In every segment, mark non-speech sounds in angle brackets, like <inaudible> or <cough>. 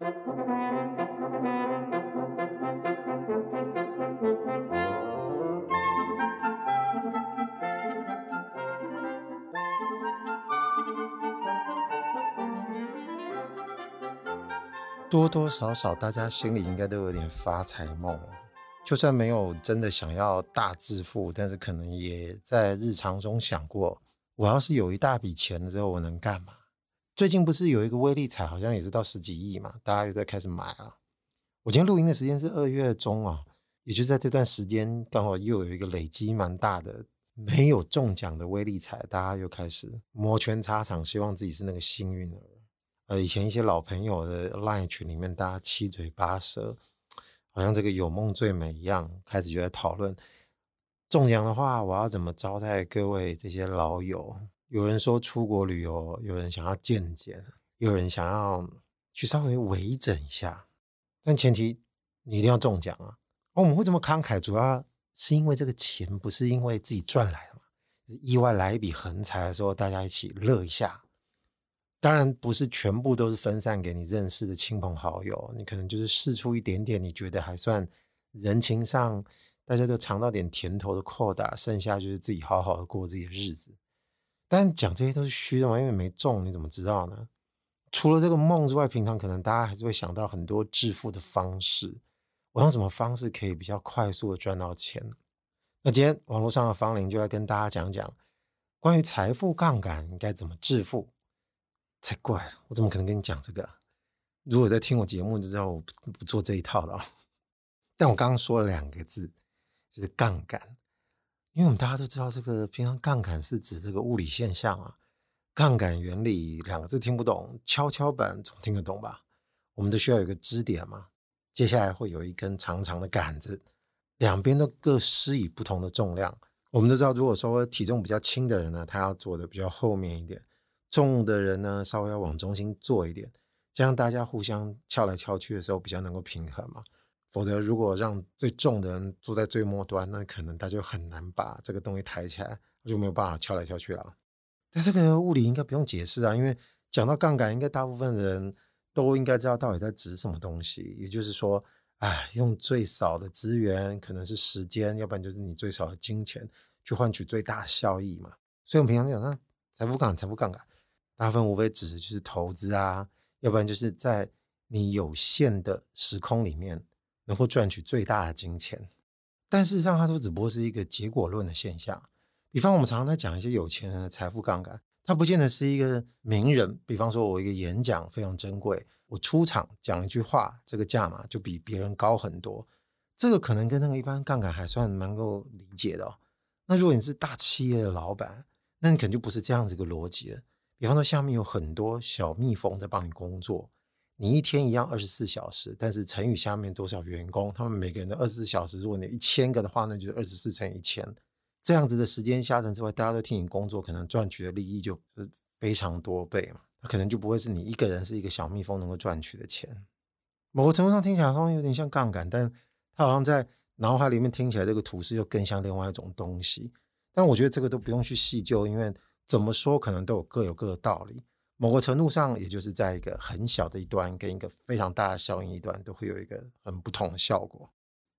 多多少少，大家心里应该都有点发财梦。就算没有真的想要大致富，但是可能也在日常中想过，我要是有一大笔钱之后，我能干嘛？最近不是有一个威力彩，好像也是到十几亿嘛，大家又在开始买了。我今天录音的时间是二月中啊，也就在这段时间，刚好又有一个累积蛮大的没有中奖的威力彩，大家又开始摩拳擦掌，希望自己是那个幸运儿。呃，以前一些老朋友的 Line 群里面，大家七嘴八舌，好像这个有梦最美一样，开始就在讨论中奖的话，我要怎么招待各位这些老友？有人说出国旅游，有人想要见见，有人想要去稍微微整一下，但前提你一定要中奖啊！哦，我们会这么慷慨，主要是因为这个钱不是因为自己赚来的嘛，是意外来一笔横财的时候，大家一起乐一下。当然不是全部都是分散给你认识的亲朋好友，你可能就是试出一点点，你觉得还算人情上大家都尝到点甜头的扩大，剩下就是自己好好的过自己的日子。但讲这些都是虚的嘛，因为没中，你怎么知道呢？除了这个梦之外，平常可能大家还是会想到很多致富的方式。我用什么方式可以比较快速的赚到钱？那今天网络上的芳玲就来跟大家讲讲关于财富杠杆应该怎么致富。才怪了！我怎么可能跟你讲这个？如果在听我节目就知道我不不做这一套的。<laughs> 但我刚刚说了两个字，就是杠杆。因为我们大家都知道，这个平常杠杆是指这个物理现象啊。杠杆原理两个字听不懂，跷跷板总听得懂吧？我们都需要有个支点嘛。接下来会有一根长长的杆子，两边都各施以不同的重量。我们都知道，如果说体重比较轻的人呢，他要坐的比较后面一点。重的人呢，稍微要往中心坐一点，这样大家互相翘来翘去的时候比较能够平衡嘛。否则，如果让最重的人坐在最末端，那可能他就很难把这个东西抬起来，就没有办法翘来翘去了。但这个物理应该不用解释啊，因为讲到杠杆，应该大部分人都应该知道到底在指什么东西。也就是说，哎，用最少的资源，可能是时间，要不然就是你最少的金钱，去换取最大效益嘛。所以我们平常讲，那财富杠杆，财富杠杆。大部分无非指的就是投资啊，要不然就是在你有限的时空里面能够赚取最大的金钱。但事实上，它都只不过是一个结果论的现象。比方，我们常常在讲一些有钱人的财富杠杆，它不见得是一个名人。比方说，我一个演讲非常珍贵，我出场讲一句话，这个价码就比别人高很多。这个可能跟那个一般杠杆还算能够理解的哦。那如果你是大企业的老板，那你可能就不是这样子一个逻辑了。比方说，下面有很多小蜜蜂在帮你工作，你一天一样二十四小时，但是乘以下面多少员工，他们每个人的二十四小时，如果你一千个的话，那就是二十四乘以一千，这样子的时间下沉之外，大家都替你工作，可能赚取的利益就是非常多倍嘛，可能就不会是你一个人是一个小蜜蜂能够赚取的钱。某个程度上听起来好像有点像杠杆，但它好像在脑海里面听起来这个图示又更像另外一种东西。但我觉得这个都不用去细究，因为。怎么说，可能都有各有各的道理。某个程度上，也就是在一个很小的一端跟一个非常大的效应一端，都会有一个很不同的效果。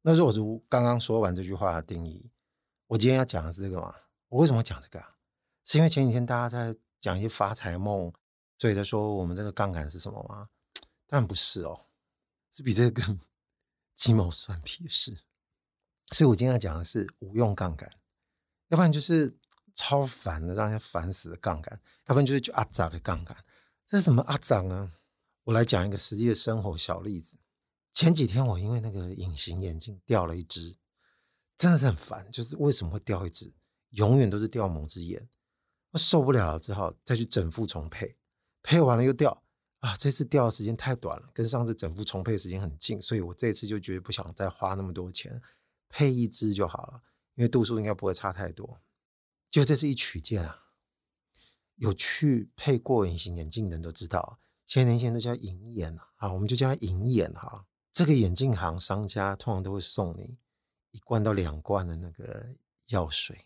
那如果如刚刚说完这句话的定义，我今天要讲的是这个嘛？我为什么讲这个啊？是因为前几天大家在讲一些发财梦，所以在说我们这个杠杆是什么吗？当然不是哦，是比这个更 <laughs> 鸡毛蒜皮的事。所以我今天要讲的是无用杠杆，要不然就是。超烦的，让人烦死的杠杆，要不然就是就阿杂的杠杆。这是什么阿杂呢？我来讲一个实际的生活小例子。前几天我因为那个隐形眼镜掉了一只，真的是很烦。就是为什么会掉一只？永远都是掉某只眼，我受不了了，只好再去整副重配。配完了又掉啊！这次掉的时间太短了，跟上次整副重配时间很近，所以我这次就觉得不想再花那么多钱，配一只就好了，因为度数应该不会差太多。就这是一曲线啊！有去配过隐形眼镜的人都知道，现在年轻人都叫隐眼啊，我们就叫它隐眼哈。这个眼镜行商家通常都会送你一罐到两罐的那个药水，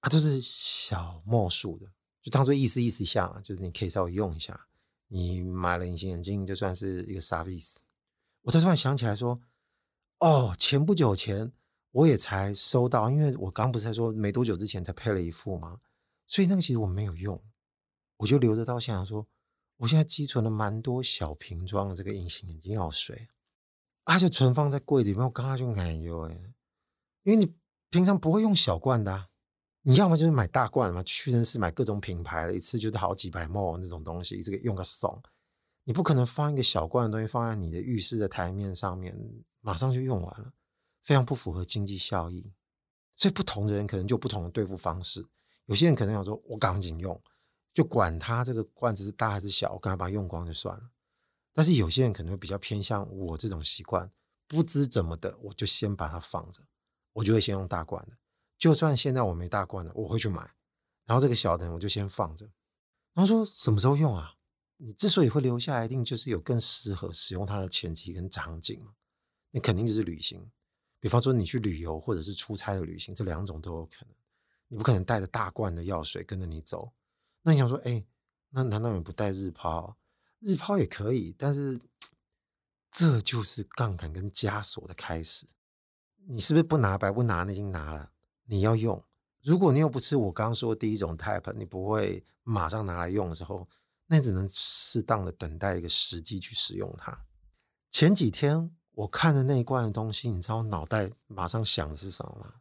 啊都是小墨数的，就当做意思意思一下嘛，就是你可以稍微用一下。你买了隐形眼镜就算是一个 service。我才突然想起来说，哦，前不久前我也才收到，因为我刚不是在说没多久之前才配了一副嘛，所以那个其实我没有用，我就留着到现在说，我现在积存了蛮多小瓶装的这个隐形眼镜药水，啊，就存放在柜子里面，我刚刚就感觉，因为你平常不会用小罐的。你要么就是买大罐嘛，屈臣氏买各种品牌的，一次就是好几百毛那种东西，这个用个送。你不可能放一个小罐的东西放在你的浴室的台面上面，马上就用完了，非常不符合经济效益。所以不同的人可能就不同的对付方式。有些人可能想说，我赶紧用，就管它这个罐子是大还是小，我赶快把它用光就算了。但是有些人可能会比较偏向我这种习惯，不知怎么的，我就先把它放着，我就会先用大罐的。就算现在我没大罐的，我会去买，然后这个小的我就先放着。然后说什么时候用啊？你之所以会留下来，一定就是有更适合使用它的前提跟场景嘛。你肯定就是旅行，比方说你去旅游或者是出差的旅行，这两种都有可能。你不可能带着大罐的药水跟着你走。那你想说，哎，那难道你不带日抛？日抛也可以，但是这就是杠杆跟枷锁的开始。你是不是不拿白不拿？你已经拿了。你要用，如果你又不吃我刚刚说的第一种 type，你不会马上拿来用的时候，那只能适当的等待一个时机去使用它。前几天我看的那一罐的东西，你知道我脑袋马上想的是什么吗？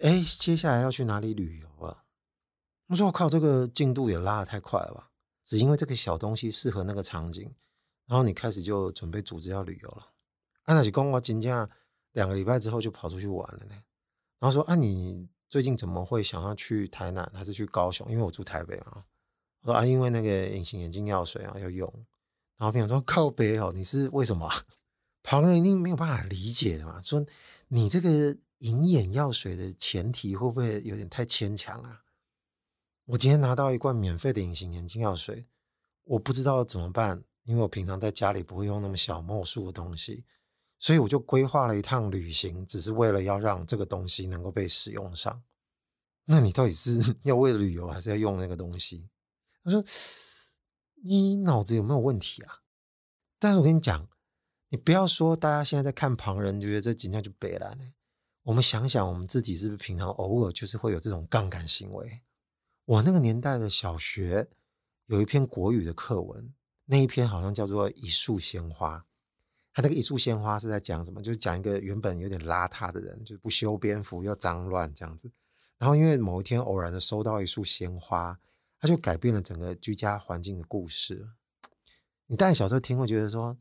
哎，接下来要去哪里旅游了？我说我靠，这个进度也拉得太快了吧？只因为这个小东西适合那个场景，然后你开始就准备组织要旅游了。安娜姐跟我请假两个礼拜之后就跑出去玩了呢。然后说：“啊，你最近怎么会想要去台南还是去高雄？因为我住台北啊。”我说：“啊，因为那个隐形眼镜药水啊要用。”然后朋友说：“靠北哦，你是为什么？旁人一定没有办法理解的嘛。说你这个隐眼药水的前提会不会有点太牵强啊？我今天拿到一罐免费的隐形眼镜药水，我不知道怎么办，因为我平常在家里不会用那么小墨数的东西。”所以我就规划了一趟旅行，只是为了要让这个东西能够被使用上。那你到底是 <laughs> 要为了旅游，还是要用那个东西？他说：“你脑子有没有问题啊？”但是我跟你讲，你不要说大家现在在看旁人，觉得这景象就白了呢。我们想想，我们自己是不是平常偶尔就是会有这种杠杆行为？我那个年代的小学有一篇国语的课文，那一篇好像叫做《一束鲜花》。他那个一束鲜花是在讲什么？就是讲一个原本有点邋遢的人，就是不修边幅又脏乱这样子。然后因为某一天偶然的收到一束鲜花，他就改变了整个居家环境的故事。你当然小时候听会觉得说，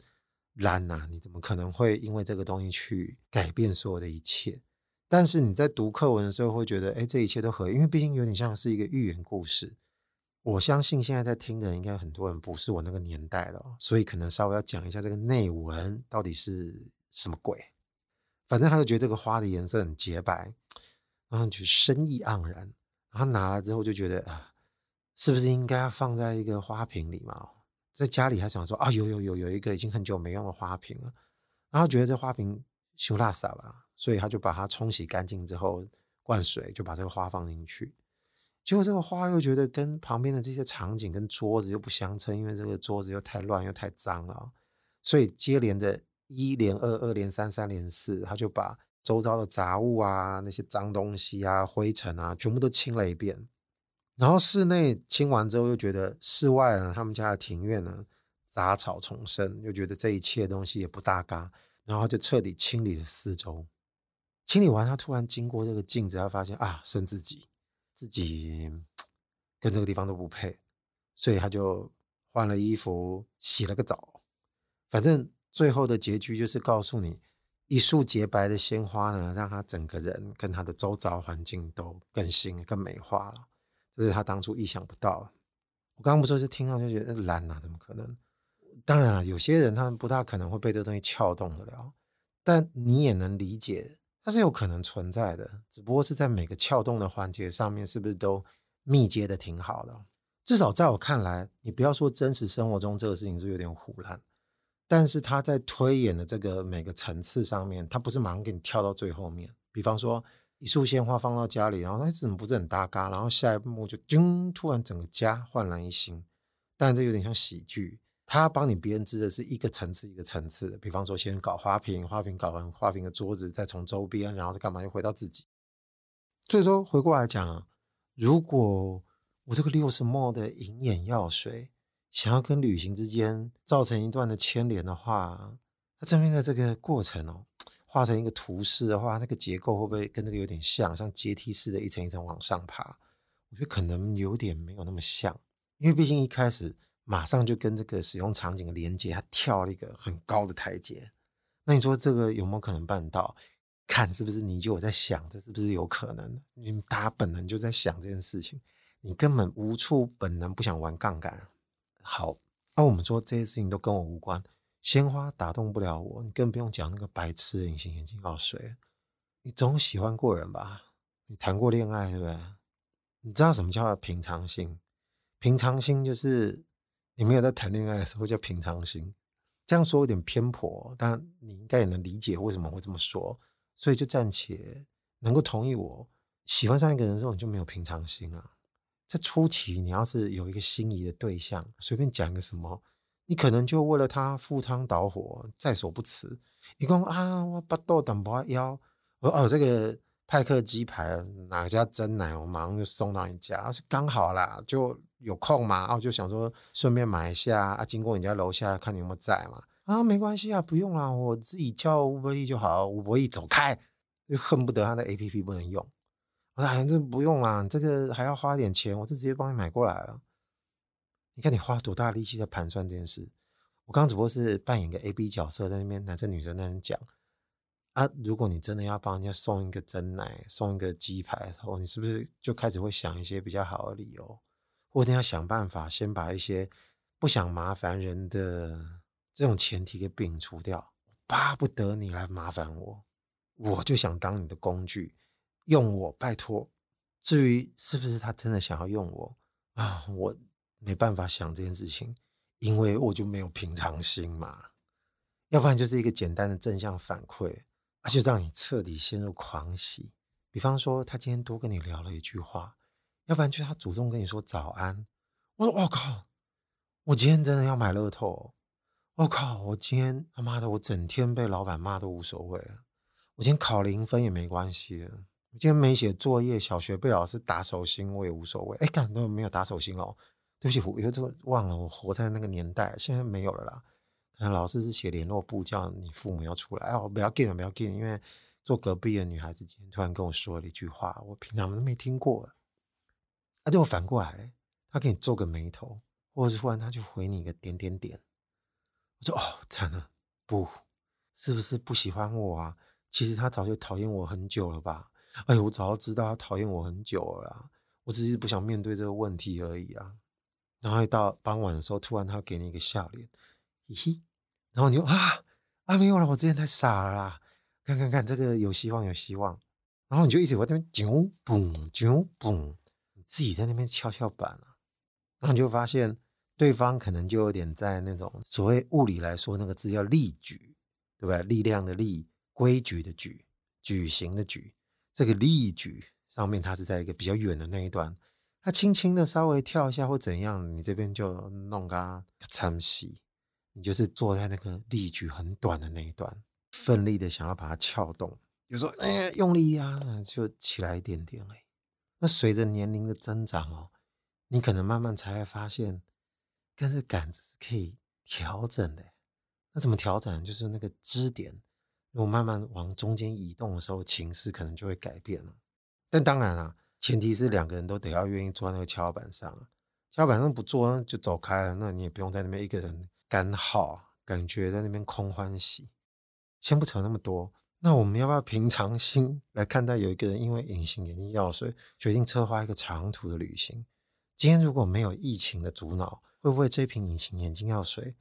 烂呐，你怎么可能会因为这个东西去改变所有的一切？但是你在读课文的时候会觉得，哎，这一切都可以，因为毕竟有点像是一个寓言故事。我相信现在在听的人应该很多人不是我那个年代了，所以可能稍微要讲一下这个内文到底是什么鬼。反正他就觉得这个花的颜色很洁白，然后就深意盎然。然后拿了之后就觉得啊，是不是应该要放在一个花瓶里嘛？在家里还想说啊，有有有有一个已经很久没用的花瓶了，然后觉得这花瓶羞辣撒吧，所以他就把它冲洗干净之后灌水，就把这个花放进去。结果这个花又觉得跟旁边的这些场景跟桌子又不相称，因为这个桌子又太乱又太脏了，所以接连着一连二、二连三、三连四，他就把周遭的杂物啊、那些脏东西啊、灰尘啊，全部都清了一遍。然后室内清完之后，又觉得室外呢，他们家的庭院呢杂草丛生，又觉得这一切东西也不搭嘎，然后就彻底清理了四周。清理完，他突然经过这个镜子，他发现啊，生自己。自己跟这个地方都不配，所以他就换了衣服，洗了个澡。反正最后的结局就是告诉你，一束洁白的鲜花呢，让他整个人跟他的周遭环境都更新、更美化了。这是他当初意想不到。我刚刚不说是听到就觉得烂呐，怎么可能？当然了，有些人他们不大可能会被这东西撬动得了，但你也能理解。它是有可能存在的，只不过是在每个撬动的环节上面，是不是都密接的挺好的？至少在我看来，你不要说真实生活中这个事情是有点胡乱，但是他在推演的这个每个层次上面，他不是马上给你跳到最后面。比方说，一束鲜花放到家里，然后哎，怎么不是很搭嘎？然后下一幕就噔，突然整个家焕然一新。但这有点像喜剧，他帮你编织的是一个层次一个层次的，比方说先搞花瓶，花瓶搞完花瓶的桌子，再从周边，然后干嘛又回到自己。所以说回过来讲啊，如果我这个六十 m 的银眼药水想要跟旅行之间造成一段的牵连的话，它这边的这个过程哦，画成一个图示的话，那个结构会不会跟这个有点像，像阶梯式的一层一层往上爬？我觉得可能有点没有那么像，因为毕竟一开始。马上就跟这个使用场景连接，他跳了一个很高的台阶。那你说这个有没有可能办到？看是不是你就有在想，这是不是有可能？你大家本能就在想这件事情，你根本无处本能不想玩杠杆。好，那我们说这些事情都跟我无关，鲜花打动不了我，你更不用讲那个白痴隐形眼镜药水。你总喜欢过人吧？你谈过恋爱对不对？你知道什么叫平常心？平常心就是。你没有在谈恋爱的时候叫平常心，这样说有点偏颇，但你应该也能理解为什么会这么说。所以就暂且能够同意我喜欢上一个人之后，你就没有平常心啊。这初期，你要是有一个心仪的对象，随便讲个什么，你可能就为了他赴汤蹈火，在所不辞。一共啊，我巴豆等不腰，我哦这个派克鸡排哪家真奶，我马上就送到你家，刚好啦，就。有空嘛？哦，就想说顺便买一下啊，经过你家楼下看你有没有在嘛？啊，没关系啊，不用啦，我自己叫 Uber Eats 就好。Uber Eats 走开，就恨不得他的 APP 不能用。我说哎，这不用啦，这个还要花点钱，我就直接帮你买过来了。你看你花了多大力气在盘算这件事。我刚刚只不过是扮演个 A B 角色，在那边男生女生那边讲啊。如果你真的要帮人家送一个真奶，送一个鸡排的时候，你是不是就开始会想一些比较好的理由？我一定要想办法，先把一些不想麻烦人的这种前提给摒除掉。巴不得你来麻烦我，我就想当你的工具，用我拜托。至于是不是他真的想要用我啊，我没办法想这件事情，因为我就没有平常心嘛。要不然就是一个简单的正向反馈，而且让你彻底陷入狂喜。比方说，他今天多跟你聊了一句话。要不然就是他主动跟你说早安，我说我靠，我今天真的要买乐透，我靠，我今天他妈的我整天被老板骂都无所谓了，我今天考零分也没关系了，我今天没写作业，小学被老师打手心我也无所谓，哎，感都没有打手心哦，对不起，我又这个忘了，我活在那个年代，现在没有了啦，可能老师是写联络簿叫你父母要出来，哦，不要紧了，不要紧，因为坐隔壁的女孩子今天突然跟我说了一句话，我平常都没听过。啊，对我反过来，他给你皱个眉头，或者是忽然他就回你一个点点点，我说哦，惨了，不，是不是不喜欢我啊？其实他早就讨厌我很久了吧？哎呦，我早就知道他讨厌我很久了，我只是不想面对这个问题而已啊。然后一到傍晚的时候，突然他给你一个笑脸，嘿嘿，然后你就啊啊没有了，我之前太傻了啦，看看看这个有希望有希望，然后你就一直在那边啾嘣啾嘣。自己在那边跷跷板啊，然后你就发现对方可能就有点在那种所谓物理来说那个字叫力矩，对吧？力量的力，规矩的矩，矩形的矩。这个力矩上面，它是在一个比较远的那一端，它轻轻的稍微跳一下或怎样，你这边就弄个参西，你就是坐在那个力矩很短的那一段，奋力的想要把它撬动，就说哎，用力呀，就起来一点点哎。那随着年龄的增长哦，你可能慢慢才会发现，跟这杆子是可以调整的。那怎么调整？就是那个支点，如果慢慢往中间移动的时候，情势可能就会改变了。但当然啦，前提是两个人都得要愿意坐在那个跷板上。跷板上不坐就走开了，那你也不用在那边一个人干耗，感觉在那边空欢喜。先不扯那么多。那我们要不要平常心来看待？有一个人因为隐形眼镜药水决定策划一个长途的旅行。今天如果没有疫情的阻挠，会不会这瓶隐形眼镜药水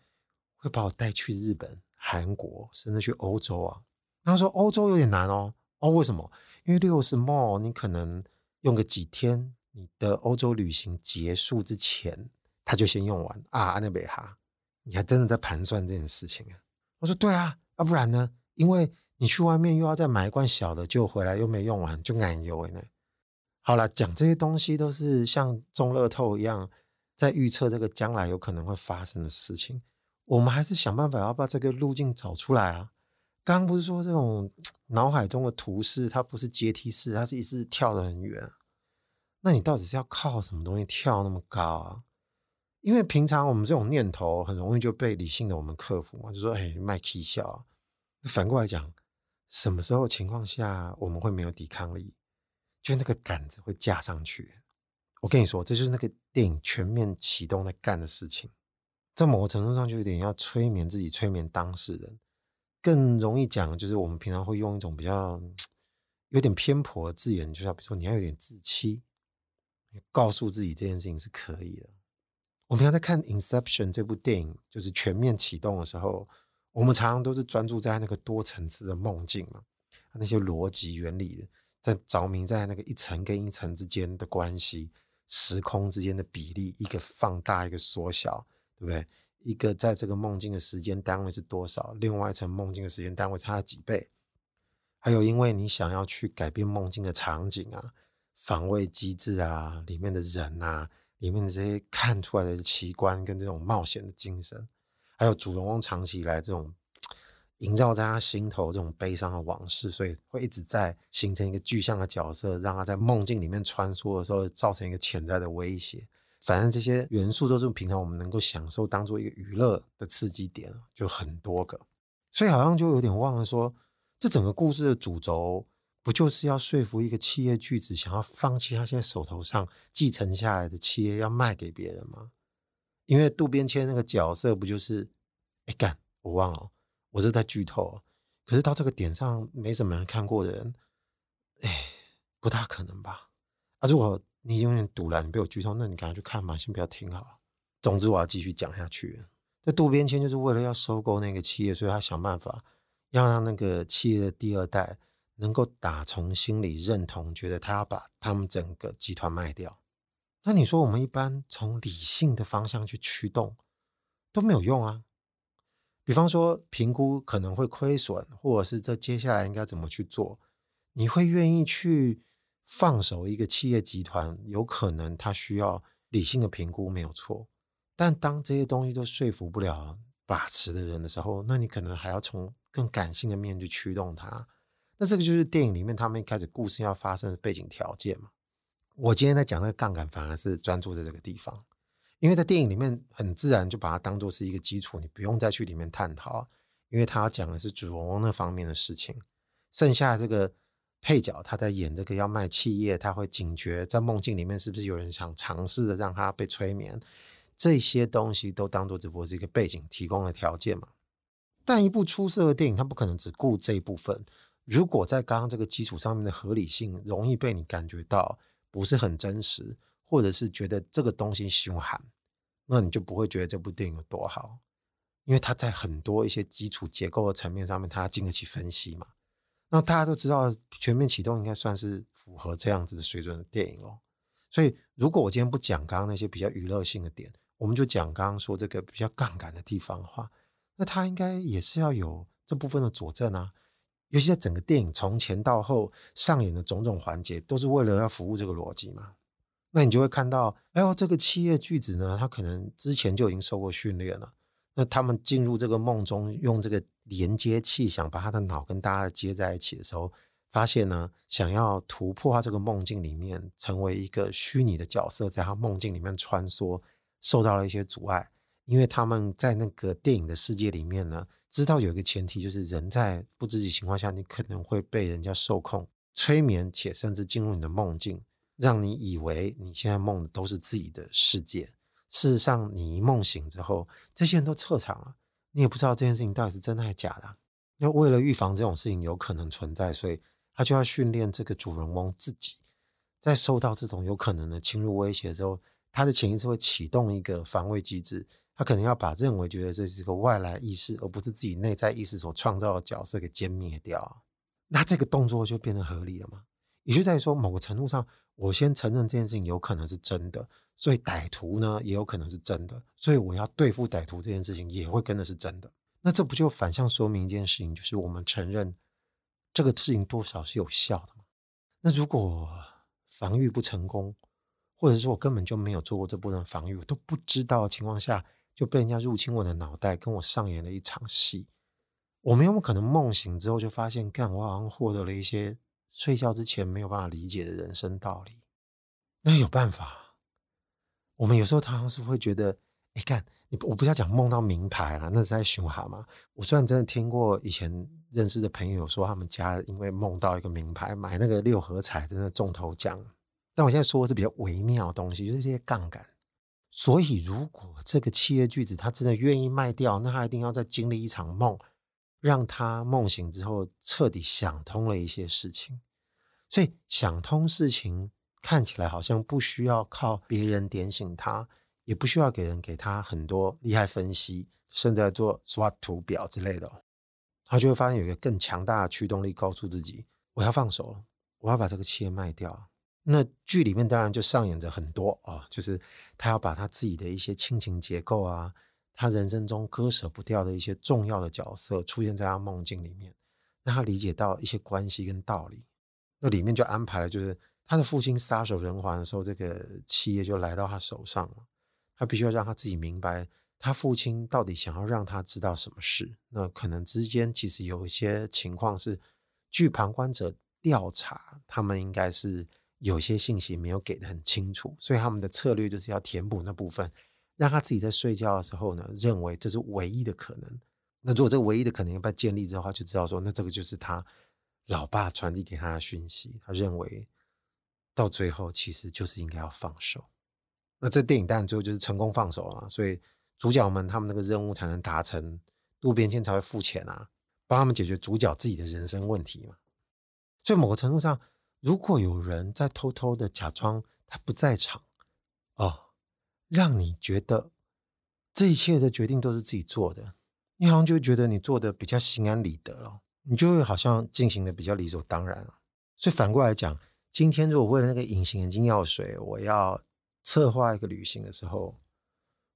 会把我带去日本、韩国，甚至去欧洲啊？然后说欧洲有点难哦。哦，为什么？因为六十 ml，你可能用个几天，你的欧洲旅行结束之前，他就先用完啊。那北哈，你还真的在盘算这件事情啊？我说对啊，要不然呢？因为你去外面又要再买一罐小的，就回来又没用完，就难油呢。好了，讲这些东西都是像中乐透一样，在预测这个将来有可能会发生的事情。我们还是想办法要把这个路径找出来啊。刚刚不是说这种脑海中的图示，它不是阶梯式，它是一直跳得很远。那你到底是要靠什么东西跳那么高啊？因为平常我们这种念头很容易就被理性的我们克服嘛，就说：“哎，卖气笑。”反过来讲，什么时候情况下我们会没有抵抗力？就那个杆子会架上去。我跟你说，这就是那个电影全面启动在干的事情。在某个程度上，就有点要催眠自己，催眠当事人。更容易讲，就是我们平常会用一种比较有点偏颇的字眼，就像比如说，你要有点自欺，告诉自己这件事情是可以的。我们平常在看《Inception》这部电影，就是全面启动的时候，我们常常都是专注在那个多层次的梦境嘛，那些逻辑原理，在着迷在那个一层跟一层之间的关系，时空之间的比例，一个放大，一个缩小，对不对？一个在这个梦境的时间单位是多少？另外一层梦境的时间单位差了几倍？还有，因为你想要去改变梦境的场景啊、防卫机制啊、里面的人啊、里面的这些看出来的奇观跟这种冒险的精神，还有主人公长期以来这种营造在他心头这种悲伤的往事，所以会一直在形成一个具象的角色，让他在梦境里面穿梭的时候，造成一个潜在的威胁。反正这些元素都是平常我们能够享受当做一个娱乐的刺激点，就很多个，所以好像就有点忘了说，这整个故事的主轴不就是要说服一个企业巨子想要放弃他现在手头上继承下来的企业，要卖给别人吗？因为渡边谦那个角色不就是，哎干，我忘了，我是在剧透，可是到这个点上没什么人看过的人，哎，不大可能吧？啊，如果。你永远堵了，你被我剧透，那你赶快去看吧，先不要听好。总之，我要继续讲下去。那渡边谦就是为了要收购那个企业，所以他想办法要让那个企业的第二代能够打从心里认同，觉得他要把他们整个集团卖掉。那你说，我们一般从理性的方向去驱动都没有用啊。比方说，评估可能会亏损，或者是这接下来应该怎么去做，你会愿意去？放手一个企业集团，有可能他需要理性的评估，没有错。但当这些东西都说服不了把持的人的时候，那你可能还要从更感性的面去驱动他。那这个就是电影里面他们一开始故事要发生的背景条件嘛。我今天在讲那个杠杆，反而是专注在这个地方，因为在电影里面很自然就把它当做是一个基础，你不用再去里面探讨，因为他要讲的是主人公那方面的事情，剩下这个。配角他在演这个要卖企业，他会警觉在梦境里面是不是有人想尝试的让他被催眠，这些东西都当做只不过是一个背景提供的条件嘛。但一部出色的电影，它不可能只顾这一部分。如果在刚刚这个基础上面的合理性容易被你感觉到不是很真实，或者是觉得这个东西凶悍，那你就不会觉得这部电影有多好，因为它在很多一些基础结构的层面上面，它经得起分析嘛。那大家都知道，全面启动应该算是符合这样子的水准的电影哦。所以，如果我今天不讲刚刚那些比较娱乐性的点，我们就讲刚刚说这个比较杠杆的地方的话，那它应该也是要有这部分的佐证啊。尤其在整个电影从前到后上演的种种环节，都是为了要服务这个逻辑嘛。那你就会看到，哎呦，这个企业巨子呢，他可能之前就已经受过训练了。那他们进入这个梦中，用这个连接器想把他的脑跟大家接在一起的时候，发现呢，想要突破他这个梦境里面，成为一个虚拟的角色，在他梦境里面穿梭，受到了一些阻碍。因为他们在那个电影的世界里面呢，知道有一个前提，就是人在不知情情况下，你可能会被人家受控、催眠，且甚至进入你的梦境，让你以为你现在梦的都是自己的世界。事实上，你一梦醒之后，这些人都撤场了，你也不知道这件事情到底是真的还是假的。那为了预防这种事情有可能存在，所以他就要训练这个主人翁自己，在受到这种有可能的侵入威胁之后，他的潜意识会启动一个防卫机制，他可能要把认为觉得这是个外来意识，而不是自己内在意识所创造的角色给歼灭掉。那这个动作就变得合理了嘛？也就在于说，某个程度上，我先承认这件事情有可能是真的。所以歹徒呢也有可能是真的，所以我要对付歹徒这件事情也会跟的是真的。那这不就反向说明一件事情，就是我们承认这个事情多少是有效的吗？那如果防御不成功，或者说我根本就没有做过这部分防御，我都不知道的情况下，就被人家入侵我的脑袋，跟我上演了一场戏。我们有没有可能梦醒之后就发现，干，我好像获得了一些睡觉之前没有办法理解的人生道理？那有办法。我们有时候常常是会觉得，哎，看，你我不要讲梦到名牌了，那是在熊哈嘛？我虽然真的听过以前认识的朋友说，他们家因为梦到一个名牌，买那个六合彩真的中头奖。但我现在说的是比较微妙的东西，就是这些杠杆。所以，如果这个企业巨子他真的愿意卖掉，那他一定要再经历一场梦。让他梦醒之后彻底想通了一些事情，所以想通事情看起来好像不需要靠别人点醒他，也不需要给人给他很多厉害分析，甚至做 SWOT 图表之类的，他就会发现有一个更强大的驱动力，告诉自己我要放手了，我要把这个企业卖掉。那剧里面当然就上演着很多啊，就是他要把他自己的一些亲情结构啊。他人生中割舍不掉的一些重要的角色出现在他梦境里面，让他理解到一些关系跟道理。那里面就安排了，就是他的父亲撒手人寰的时候，这个企业就来到他手上了。他必须要让他自己明白，他父亲到底想要让他知道什么事。那可能之间其实有一些情况是，据旁观者调查，他们应该是有些信息没有给得很清楚，所以他们的策略就是要填补那部分。让他自己在睡觉的时候呢，认为这是唯一的可能。那如果这个唯一的可能被建立之后，他就知道说，那这个就是他老爸传递给他的讯息。他认为到最后其实就是应该要放手。那这电影当然最后就是成功放手了嘛，所以主角们他们那个任务才能达成，渡边谦才会付钱啊，帮他们解决主角自己的人生问题嘛。所以某个程度上，如果有人在偷偷的假装他不在场，哦。让你觉得这一切的决定都是自己做的，你好像就觉得你做的比较心安理得了，你就会好像进行的比较理所当然了。所以反过来讲，今天如果为了那个隐形眼镜药水，我要策划一个旅行的时候，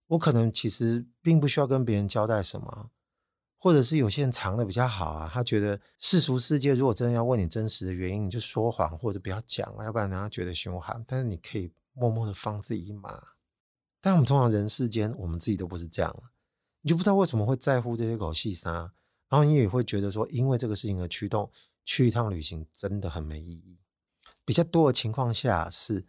我可能其实并不需要跟别人交代什么，或者是有些人藏的比较好啊，他觉得世俗世界如果真的要问你真实的原因，你就说谎或者不要讲了，要不然人家觉得凶悍。但是你可以默默的放自己一马。但我们通常人世间，我们自己都不是这样，你就不知道为什么会在乎这些狗细沙，然后你也会觉得说，因为这个事情而驱动，去一趟旅行真的很没意义。比较多的情况下是，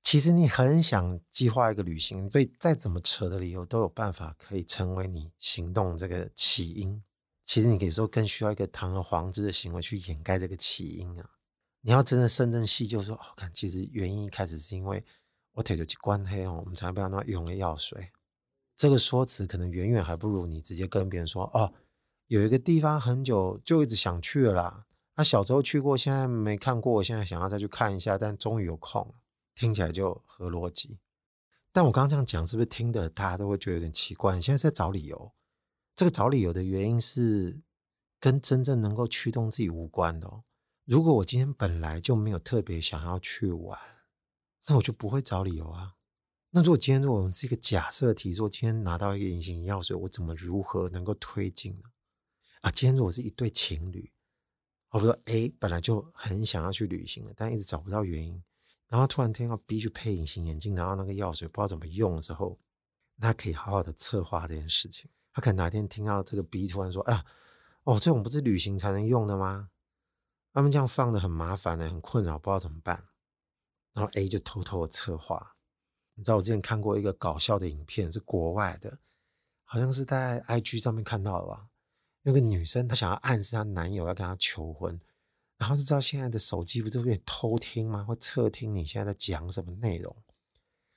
其实你很想计划一个旅行，所以再怎么扯的理由都有办法可以成为你行动这个起因。其实你有时候更需要一个堂而皇之的行为去掩盖这个起因啊。你要真的深圳细究说，哦，看，其实原因一开始是因为。我腿就去关黑哦，我们才不要那用的药水。这个说辞可能远远还不如你直接跟别人说哦，有一个地方很久就一直想去了啦。他小时候去过，现在没看过，我现在想要再去看一下，但终于有空了，听起来就合逻辑。但我刚刚这样讲，是不是听的大家都会觉得有点奇怪？你现在在找理由，这个找理由的原因是跟真正能够驱动自己无关的哦。如果我今天本来就没有特别想要去玩。那我就不会找理由啊。那如果今天如果我们是一个假设题，说今天拿到一个隐形药水，我怎么如何能够推进呢？啊，今天如果是一对情侣，我说 A 本来就很想要去旅行了，但一直找不到原因，然后突然听到 B 去配隐形眼镜，然后那个药水不知道怎么用的时候，那可以好好的策划这件事情。他可能哪天听到这个 B 突然说：“啊，哦，这种不是旅行才能用的吗？他们这样放的很麻烦的，很困扰，不知道怎么办。”然后 A 就偷偷的策划，你知道我之前看过一个搞笑的影片，是国外的，好像是在 IG 上面看到的吧。有个女生她想要暗示她男友要跟她求婚，然后就知道现在的手机不都可以偷听吗？会侧听你现在在讲什么内容，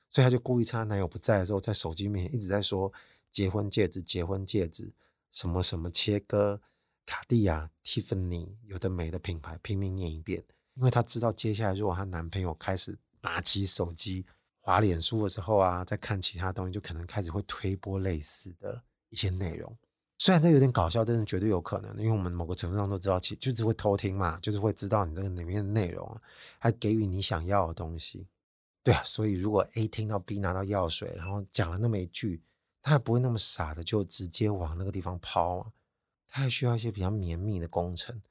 所以她就故意趁她男友不在的时候，在手机面前一直在说结婚戒指、结婚戒指，什么什么切割、卡地亚、Tiffany，有的没的品牌，拼命念一遍。因为她知道，接下来如果她男朋友开始拿起手机滑脸书的时候啊，在看其他东西，就可能开始会推播类似的一些内容。虽然这有点搞笑，但是绝对有可能，因为我们某个程度上都知道，其就是会偷听嘛，就是会知道你这个里面的内容，还给予你想要的东西。对啊，所以如果 A 听到 B 拿到药水，然后讲了那么一句，他也不会那么傻的就直接往那个地方抛啊，他还需要一些比较绵密的工程。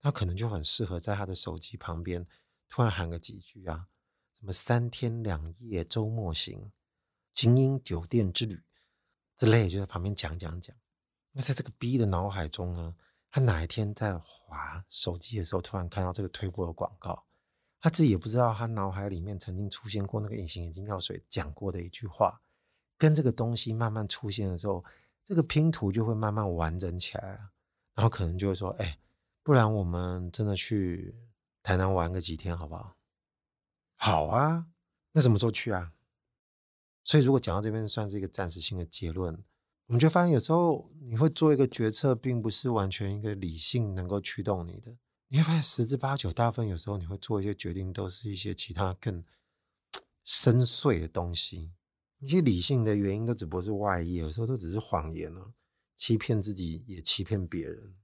他可能就很适合在他的手机旁边突然喊个几句啊，什么三天两夜周末行，精英酒店之旅，之类，就在旁边讲讲讲。那在这个 B 的脑海中呢，他哪一天在滑手机的时候，突然看到这个推播的广告，他自己也不知道，他脑海里面曾经出现过那个隐形眼镜药水讲过的一句话，跟这个东西慢慢出现的时候，这个拼图就会慢慢完整起来了。然后可能就会说：“哎，不然我们真的去台南玩个几天，好不好？”“好啊，那什么时候去啊？”所以，如果讲到这边，算是一个暂时性的结论。我们就发现，有时候你会做一个决策，并不是完全一个理性能够驱动你的。你会发现，十之八九，大部分有时候你会做一些决定，都是一些其他更深邃的东西。一些理性的原因都只不过是外衣，有时候都只是谎言了，欺骗自己也欺骗别人。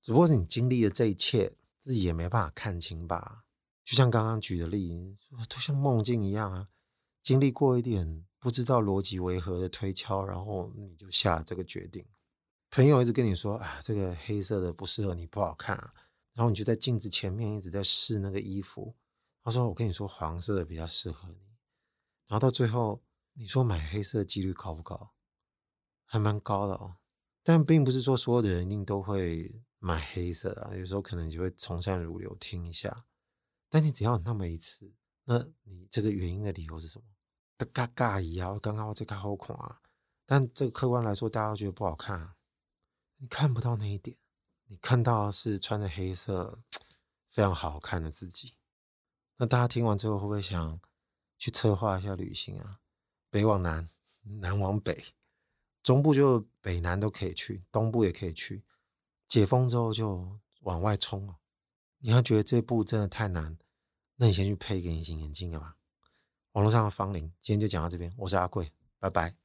只不过是你经历了这一切，自己也没办法看清吧？就像刚刚举的例子，都像梦境一样啊，经历过一点。不知道逻辑为何的推敲，然后你就下了这个决定。朋友一直跟你说：“啊，这个黑色的不适合你，不好看啊。”然后你就在镜子前面一直在试那个衣服。他说：“我跟你说，黄色的比较适合你。”然后到最后，你说买黑色的几率高不高？还蛮高的哦。但并不是说所有的人一定都会买黑色啊。有时候可能你就会从善如流听一下。但你只要那么一次，那你这个原因的理由是什么？嘎嘎一样，刚刚我这个好看啊，但这个客观来说，大家都觉得不好看啊。你看不到那一点，你看到是穿着黑色 <tsk> 非常好看的自己。那大家听完之后，会不会想去策划一下旅行啊？北往南，南往北，中部就北南都可以去，东部也可以去。解封之后就往外冲。你要觉得这步真的太难，那你先去配一个隐形眼镜吧。网络上的芳龄，今天就讲到这边。我是阿贵，拜拜。